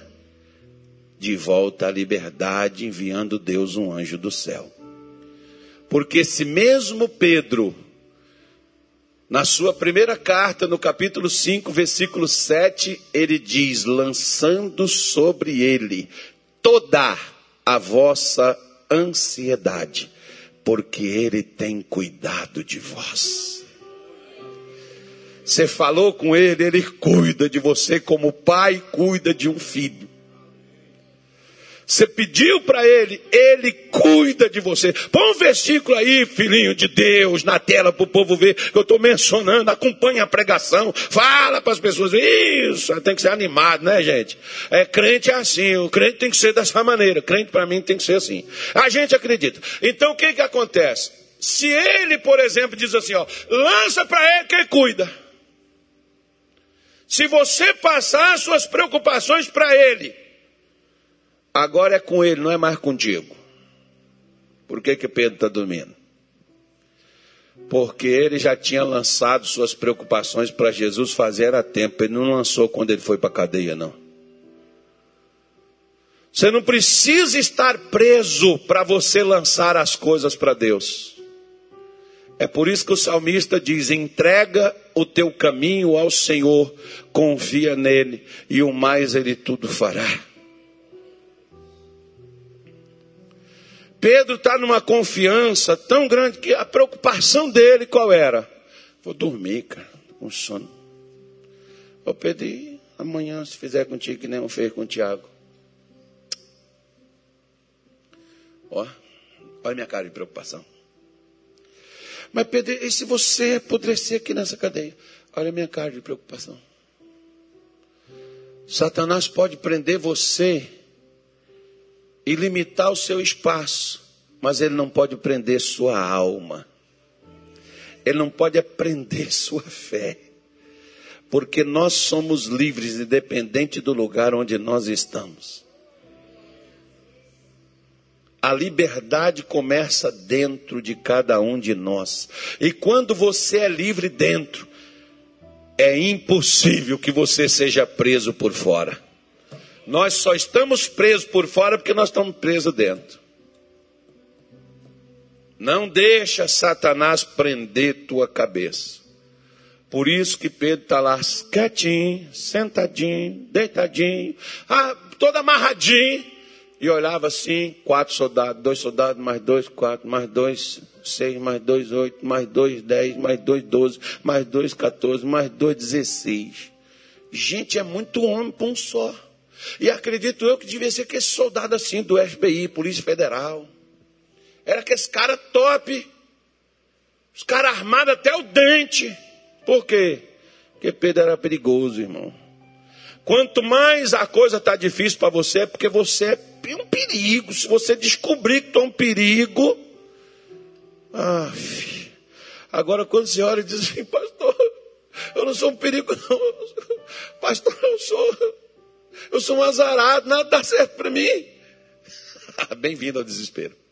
de volta à liberdade, enviando Deus um anjo do céu. Porque esse mesmo Pedro, na sua primeira carta, no capítulo 5, versículo 7, ele diz: lançando sobre ele toda a vossa ansiedade, porque ele tem cuidado de vós. Você falou com ele, ele cuida de você como o pai cuida de um filho. Você pediu para ele, ele cuida de você. Põe um versículo aí, filhinho de Deus, na tela para o povo ver que eu estou mencionando. Acompanha a pregação, fala para as pessoas. Isso, tem que ser animado, né, gente? É, crente é assim, o crente tem que ser dessa maneira. Crente para mim tem que ser assim. A gente acredita. Então o que, que acontece? Se ele, por exemplo, diz assim, ó, lança para ele que ele cuida. Se você passar suas preocupações para Ele, agora é com Ele, não é mais contigo. Por que, que Pedro está dormindo? Porque ele já tinha lançado suas preocupações para Jesus fazer a tempo. Ele não lançou quando ele foi para a cadeia, não. Você não precisa estar preso para você lançar as coisas para Deus. É por isso que o salmista diz: entrega o teu caminho ao Senhor, confia nele, e o mais ele tudo fará. Pedro está numa confiança tão grande que a preocupação dele qual era? Vou dormir, cara, com sono. Vou pedir amanhã, se fizer contigo que nem eu fez com o Tiago. Ó, olha minha cara de preocupação. Mas Pedro, e se você apodrecer aqui nessa cadeia? Olha a minha cara de preocupação. Satanás pode prender você e limitar o seu espaço, mas ele não pode prender sua alma. Ele não pode prender sua fé. Porque nós somos livres, independente do lugar onde nós estamos. A liberdade começa dentro de cada um de nós. E quando você é livre dentro, é impossível que você seja preso por fora. Nós só estamos presos por fora porque nós estamos presos dentro. Não deixa Satanás prender tua cabeça. Por isso que Pedro está lá quietinho, sentadinho, deitadinho, ah, todo amarradinho e olhava assim, quatro soldados, dois soldados, mais dois, quatro, mais dois, seis, mais dois, oito, mais dois, dez, mais dois, doze, mais dois, quatorze, mais dois, dezesseis. Gente, é muito homem para um só. E acredito eu que devia ser aquele soldado assim do FBI, Polícia Federal. Era aqueles cara top. Os caras armados até o dente. Por quê? Porque Pedro era perigoso, irmão. Quanto mais a coisa está difícil para você, é porque você é um perigo. Se você descobrir que tu é um perigo. Ah. Agora, quando você olha e diz assim, pastor, eu não sou um perigo, <laughs> não. Pastor, eu sou. Eu sou um azarado, nada dá certo para mim. <laughs> Bem-vindo ao desespero.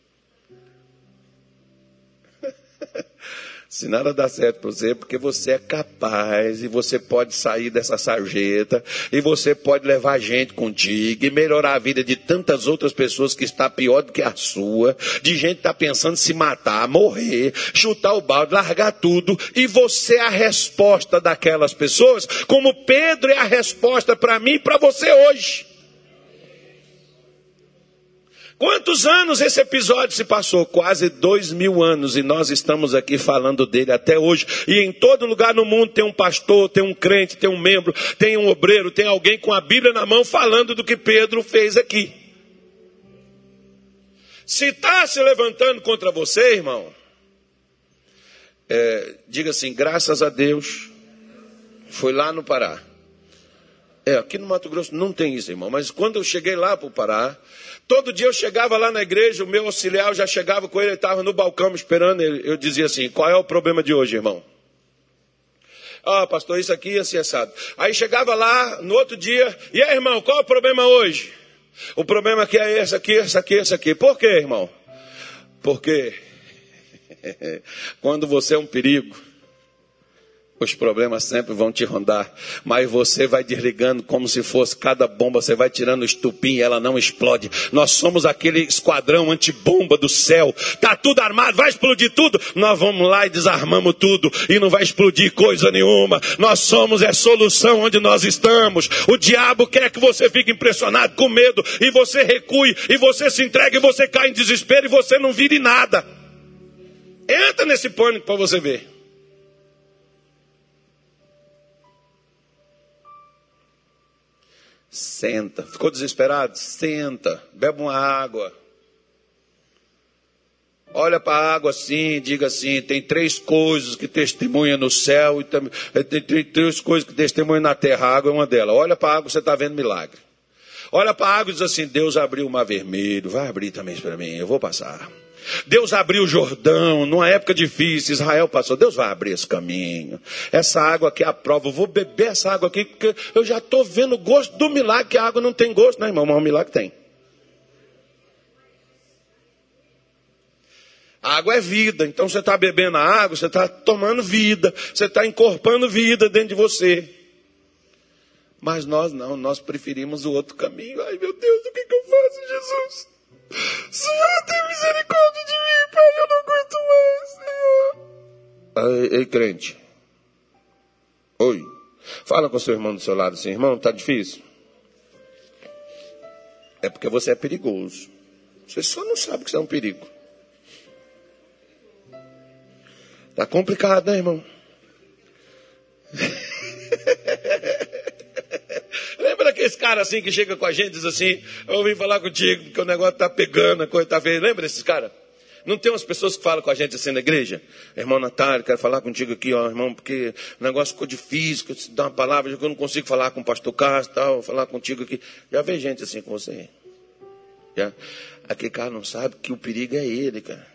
Se nada dá certo para você, é porque você é capaz e você pode sair dessa sarjeta e você pode levar gente contigo e melhorar a vida de tantas outras pessoas que está pior do que a sua, de gente que está pensando em se matar, morrer, chutar o balde, largar tudo e você é a resposta daquelas pessoas, como Pedro é a resposta para mim e para você hoje. Quantos anos esse episódio se passou? Quase dois mil anos e nós estamos aqui falando dele até hoje. E em todo lugar no mundo tem um pastor, tem um crente, tem um membro, tem um obreiro, tem alguém com a Bíblia na mão falando do que Pedro fez aqui. Se está se levantando contra você, irmão, é, diga assim: graças a Deus, foi lá no Pará. É, aqui no Mato Grosso não tem isso, irmão, mas quando eu cheguei lá para o Pará, Todo dia eu chegava lá na igreja, o meu auxiliar já chegava com ele, ele estava no balcão me esperando. Eu dizia assim: qual é o problema de hoje, irmão? Ah, pastor, isso aqui assim assado. Aí chegava lá no outro dia, e aí, irmão, qual é o problema hoje? O problema aqui é esse aqui, esse aqui, esse aqui. Por quê, irmão? Porque <laughs> quando você é um perigo, os problemas sempre vão te rondar, mas você vai desligando como se fosse cada bomba, você vai tirando o estupim e ela não explode. Nós somos aquele esquadrão antibomba do céu. Tá tudo armado, vai explodir tudo. Nós vamos lá e desarmamos tudo e não vai explodir coisa nenhuma. Nós somos é solução onde nós estamos. O diabo quer que você fique impressionado, com medo e você recue e você se entregue e você cai em desespero e você não vire nada. Entra nesse pânico para você ver. Senta. Ficou desesperado? Senta. Bebe uma água. Olha para a água assim, diga assim: tem três coisas que testemunham no céu e tem, eh, tem três coisas que testemunham na terra. A água é uma delas. Olha para a água, você está vendo milagre. Olha para a água e diz assim: Deus abriu o mar vermelho, vai abrir também para mim, eu vou passar. Deus abriu o Jordão, numa época difícil, Israel passou. Deus vai abrir esse caminho. Essa água aqui é a prova. Eu vou beber essa água aqui, porque eu já estou vendo o gosto do milagre, que a água não tem gosto, né, irmão? Mas o milagre tem. A água é vida, então você está bebendo a água, você está tomando vida, você está encorpando vida dentro de você. Mas nós não, nós preferimos o outro caminho. Ai meu Deus, o que, que eu faço, Jesus? Senhor, tem misericórdia de mim, Pai, eu não aguento mais, Senhor. Ei, ei, crente. Oi. Fala com seu irmão do seu lado assim, irmão, tá difícil? É porque você é perigoso. Você só não sabe que você é um perigo. Tá complicado, né, irmão? Esse cara assim que chega com a gente diz assim: Eu vim falar contigo porque o negócio está pegando, a coisa está feia. Lembra desses caras? Não tem umas pessoas que falam com a gente assim na igreja? Irmão Natália, quero falar contigo aqui, ó, irmão, porque o negócio ficou difícil, que eu te dar uma palavra, eu não consigo falar com o pastor Castro tal, falar contigo aqui. Já vê gente assim com você. Já? Aquele cara não sabe que o perigo é ele, cara.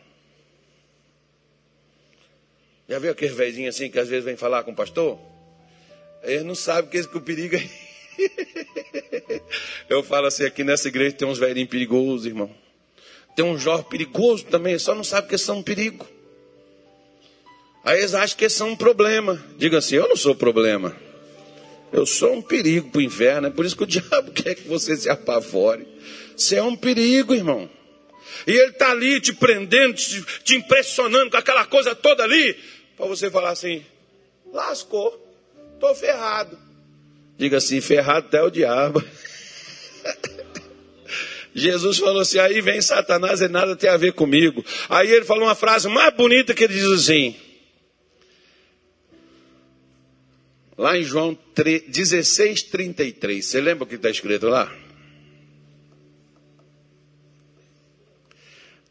Já viu aquele velhinho assim que às vezes vem falar com o pastor? Ele não sabe que, que o perigo é. <laughs> Eu falo assim, aqui nessa igreja tem uns velhinhos perigosos, irmão. Tem um jovem perigoso também, só não sabe que são um perigo. Aí eles acham que são um problema. Diga assim, eu não sou problema. Eu sou um perigo para o inferno. É por isso que o <laughs> diabo quer que você se apavore. Você é um perigo, irmão. E ele está ali te prendendo, te, te impressionando com aquela coisa toda ali. Para você falar assim, lascou, estou ferrado. Diga assim, ferrado até o diabo. <laughs> Jesus falou assim: aí vem Satanás e nada tem a ver comigo. Aí ele falou uma frase mais bonita que ele diz assim. Lá em João 16, 33. Você lembra o que está escrito lá?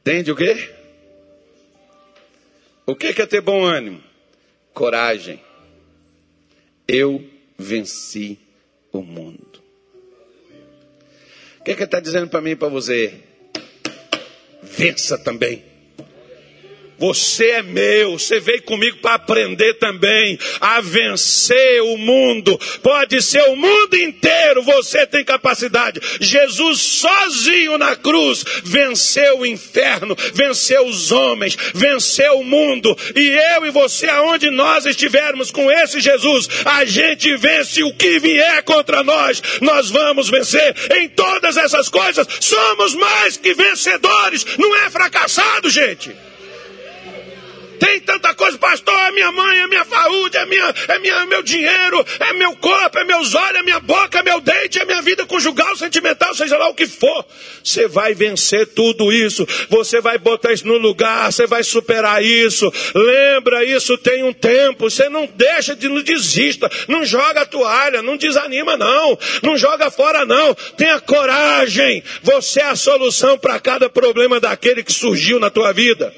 Entende o quê? O que é ter bom ânimo? Coragem. Eu venci o mundo. O que, é que ele está dizendo para mim e para você? Vença também. Você é meu, você veio comigo para aprender também a vencer o mundo. Pode ser o mundo inteiro, você tem capacidade. Jesus sozinho na cruz venceu o inferno, venceu os homens, venceu o mundo. E eu e você, aonde nós estivermos com esse Jesus, a gente vence o que vier contra nós. Nós vamos vencer em todas essas coisas. Somos mais que vencedores, não é fracassado, gente. Tem tanta coisa, pastor, é minha mãe, é minha saúde, é, minha, é minha, meu dinheiro, é meu corpo, é meus olhos, é minha boca, é meu dente, é minha vida conjugal, sentimental, seja lá o que for. Você vai vencer tudo isso, você vai botar isso no lugar, você vai superar isso. Lembra, isso tem um tempo, você não deixa de não desista, não joga a toalha, não desanima não, não joga fora não. Tenha coragem, você é a solução para cada problema daquele que surgiu na tua vida.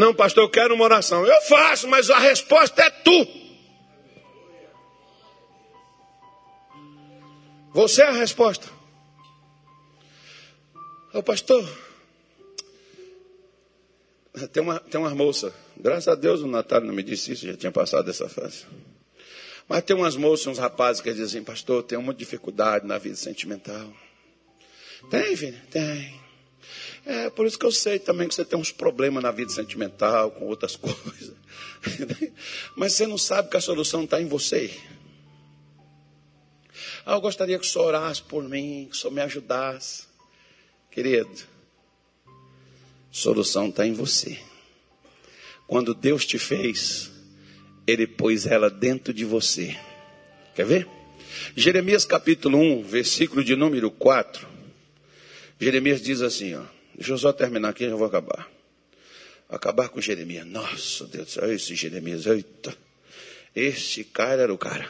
Não, pastor, eu quero uma oração. Eu faço, mas a resposta é tu. Você é a resposta. Ô pastor, tem uma, tem uma moça, graças a Deus o Natal não me disse isso, já tinha passado essa fase. Mas tem umas moças, uns rapazes que dizem, pastor, tem uma dificuldade na vida sentimental. Tem, filho? Tem. É, por isso que eu sei também que você tem uns problemas na vida sentimental, com outras <laughs> coisas. Mas você não sabe que a solução está em você. Ah, eu gostaria que o senhor orasse por mim, que o senhor me ajudasse. Querido, solução está em você. Quando Deus te fez, Ele pôs ela dentro de você. Quer ver? Jeremias capítulo 1, versículo de número 4. Jeremias diz assim, ó. Deixa eu só terminar aqui já vou acabar. Acabar com Jeremias. Nossa, Deus do céu, esse Jeremias, eita. Este cara era o cara.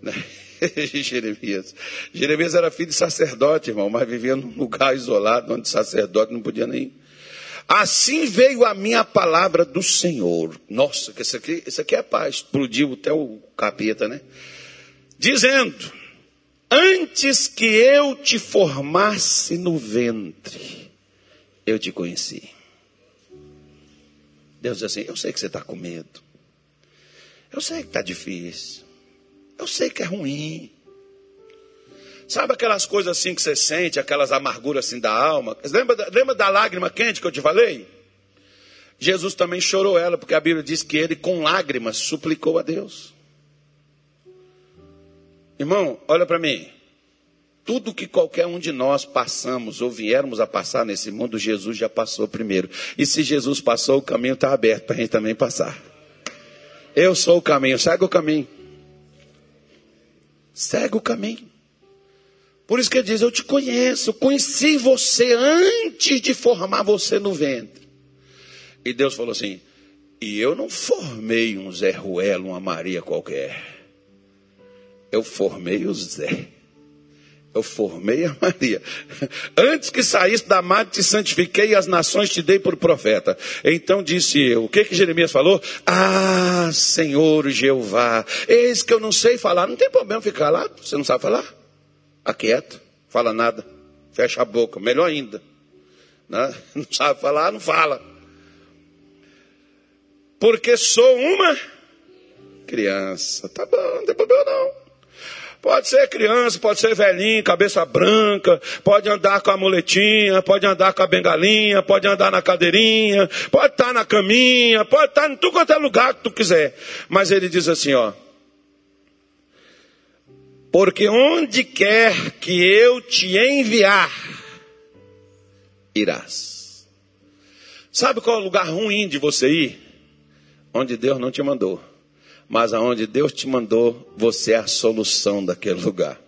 Né? <laughs> Jeremias. Jeremias era filho de sacerdote, irmão, mas vivia num lugar isolado, onde sacerdote não podia nem. Assim veio a minha palavra do Senhor. Nossa, que isso aqui, isso aqui é paz. Explodiu até o capeta, né? Dizendo: Antes que eu te formasse no ventre, eu te conheci. Deus diz assim: Eu sei que você está com medo. Eu sei que está difícil. Eu sei que é ruim. Sabe aquelas coisas assim que você sente, aquelas amarguras assim da alma? Lembra, lembra da lágrima quente que eu te falei? Jesus também chorou ela, porque a Bíblia diz que ele, com lágrimas, suplicou a Deus. Irmão, olha para mim. Tudo que qualquer um de nós passamos ou viermos a passar nesse mundo, Jesus já passou primeiro. E se Jesus passou, o caminho está aberto para a gente também passar. Eu sou o caminho, segue o caminho. Segue o caminho. Por isso que ele diz: Eu te conheço, conheci você antes de formar você no ventre. E Deus falou assim: E eu não formei um Zé Ruelo, uma Maria qualquer. Eu formei o Zé. Eu formei a Maria. Antes que saísse da mata, te santifiquei e as nações te dei por profeta. Então disse eu. O que que Jeremias falou? Ah, Senhor Jeová, eis que eu não sei falar. Não tem problema ficar lá. Você não sabe falar? Aquieta, fala nada. Fecha a boca. Melhor ainda. Né? <laughs> Não sabe falar, não fala. Porque sou uma criança. Tá bom, não tem problema não. Pode ser criança, pode ser velhinho, cabeça branca, pode andar com a muletinha, pode andar com a bengalinha, pode andar na cadeirinha, pode estar na caminha, pode estar em tudo quanto é lugar que tu quiser. Mas ele diz assim, ó. Porque onde quer que eu te enviar, irás. Sabe qual é o lugar ruim de você ir? Onde Deus não te mandou mas aonde Deus te mandou, você é a solução daquele lugar.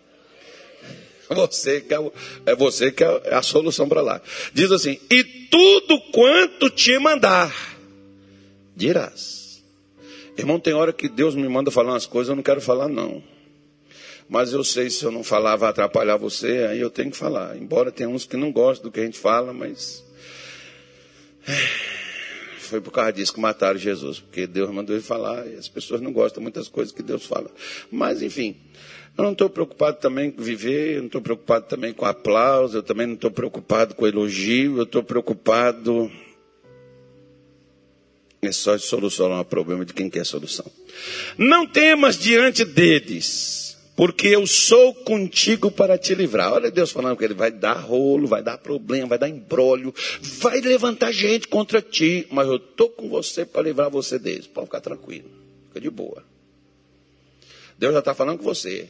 <laughs> Você que é, é você que é a solução para lá. Diz assim: E tudo quanto te mandar, dirás. Irmão, tem hora que Deus me manda falar umas coisas, eu não quero falar, não. Mas eu sei se eu não falar vai atrapalhar você, aí eu tenho que falar. Embora tenha uns que não gostam do que a gente fala, mas. Foi por causa disso que mataram Jesus, porque Deus mandou ele falar e as pessoas não gostam muitas coisas que Deus fala. Mas, enfim, eu não estou preocupado também com viver, eu não estou preocupado também com aplauso, eu também não estou preocupado com elogio, eu estou preocupado. É só solucionar o problema de quem quer solução. Não temas diante deles, porque eu sou contigo para te livrar. Olha Deus falando que ele vai dar rolo, vai dar problema, vai dar embrólio, vai levantar gente contra ti, mas eu estou com você para livrar você deles. Pode ficar tranquilo, fica de boa. Deus já está falando com você.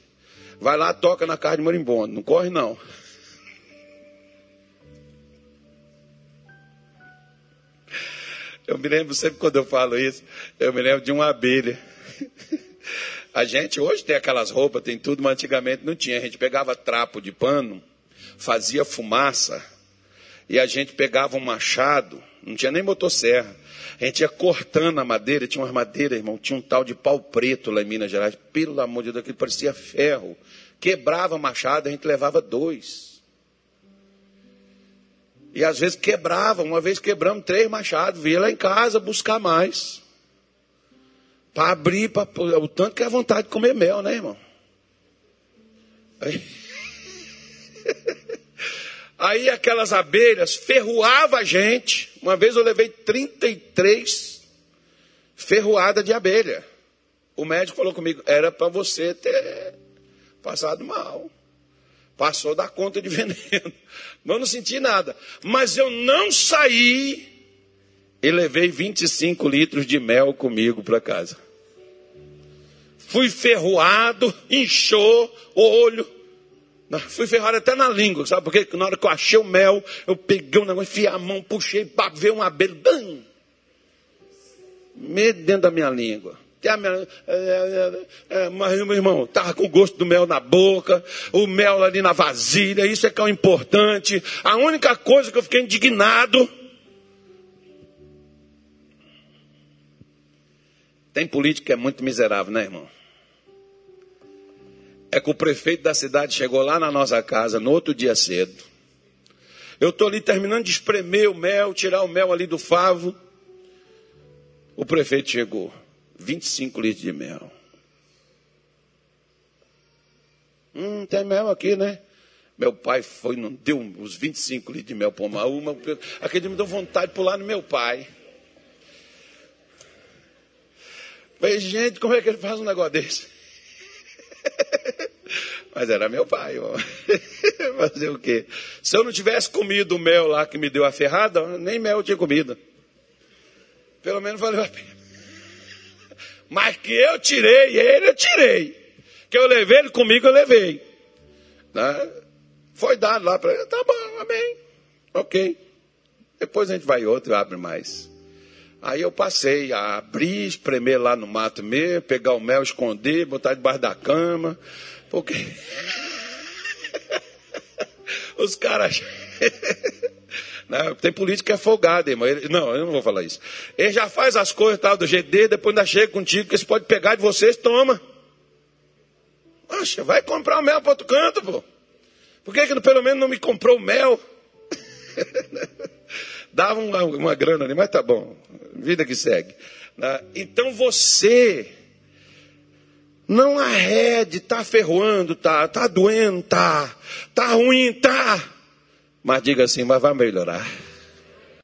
Vai lá, toca na carne de moribundo. Não corre, não. Eu me lembro sempre quando eu falo isso, eu me lembro de uma abelha. <laughs> A gente hoje tem aquelas roupas, tem tudo, mas antigamente não tinha. A gente pegava trapo de pano, fazia fumaça, e a gente pegava um machado, não tinha nem motosserra. A gente ia cortando a madeira, tinha umas madeiras, irmão, tinha um tal de pau preto lá em Minas Gerais, pelo amor de Deus, que parecia ferro. Quebrava machado, a gente levava dois. E às vezes quebrava, uma vez quebramos três machados, via lá em casa buscar mais. Para abrir, pra, o tanto que é vontade de comer mel, né, irmão? Aí, <laughs> aí aquelas abelhas ferroavam a gente. Uma vez eu levei 33 ferroadas de abelha. O médico falou comigo, era para você ter passado mal. Passou da conta de <laughs> veneno. Mas eu não senti nada. Mas eu não saí e levei 25 litros de mel comigo para casa. Fui ferroado, inchou o olho. Fui ferroado até na língua, sabe por quê? Porque na hora que eu achei o mel, eu peguei um negócio, enfiei a mão, puxei, veio um abelha, bam! Medo dentro da minha língua. É, é, é, mas, meu irmão, estava com o gosto do mel na boca, o mel ali na vasilha, isso é que é o importante. A única coisa que eu fiquei indignado. Tem política que é muito miserável, né, irmão? É que o prefeito da cidade chegou lá na nossa casa no outro dia cedo. Eu estou ali terminando de espremer o mel, tirar o mel ali do favo. O prefeito chegou. 25 litros de mel. Hum, tem mel aqui, né? Meu pai foi, não deu os 25 litros de mel para uma uma. Aquele me deu vontade de pular no meu pai. Falei, gente, como é que ele faz um negócio desse? <laughs> Mas era meu pai. <laughs> Fazer o quê? Se eu não tivesse comido o mel lá que me deu a ferrada, nem mel eu tinha comido. Pelo menos valeu a pena. <laughs> Mas que eu tirei ele, eu tirei. Que eu levei ele comigo, eu levei. Né? Foi dado lá para ele. Tá bom, amém. Ok. Depois a gente vai outro e abre mais. Aí eu passei a abrir, espremer lá no mato mesmo, pegar o mel, esconder, botar debaixo da cama. Porque <laughs> os caras. <laughs> Né? Tem político que é folgado, irmão. Ele, não, eu não vou falar isso. Ele já faz as coisas tal do dele, depois ainda chega contigo, que você pode pegar de vocês, toma. Poxa, vai comprar o mel para outro canto, pô. Por que, que pelo menos não me comprou o mel? <laughs> Dava uma, uma grana ali, mas tá bom. Vida que segue. Né? Então você não arrede, tá ferroando, tá, tá doendo, tá, tá ruim, tá. Mas diga assim, mas vai melhorar.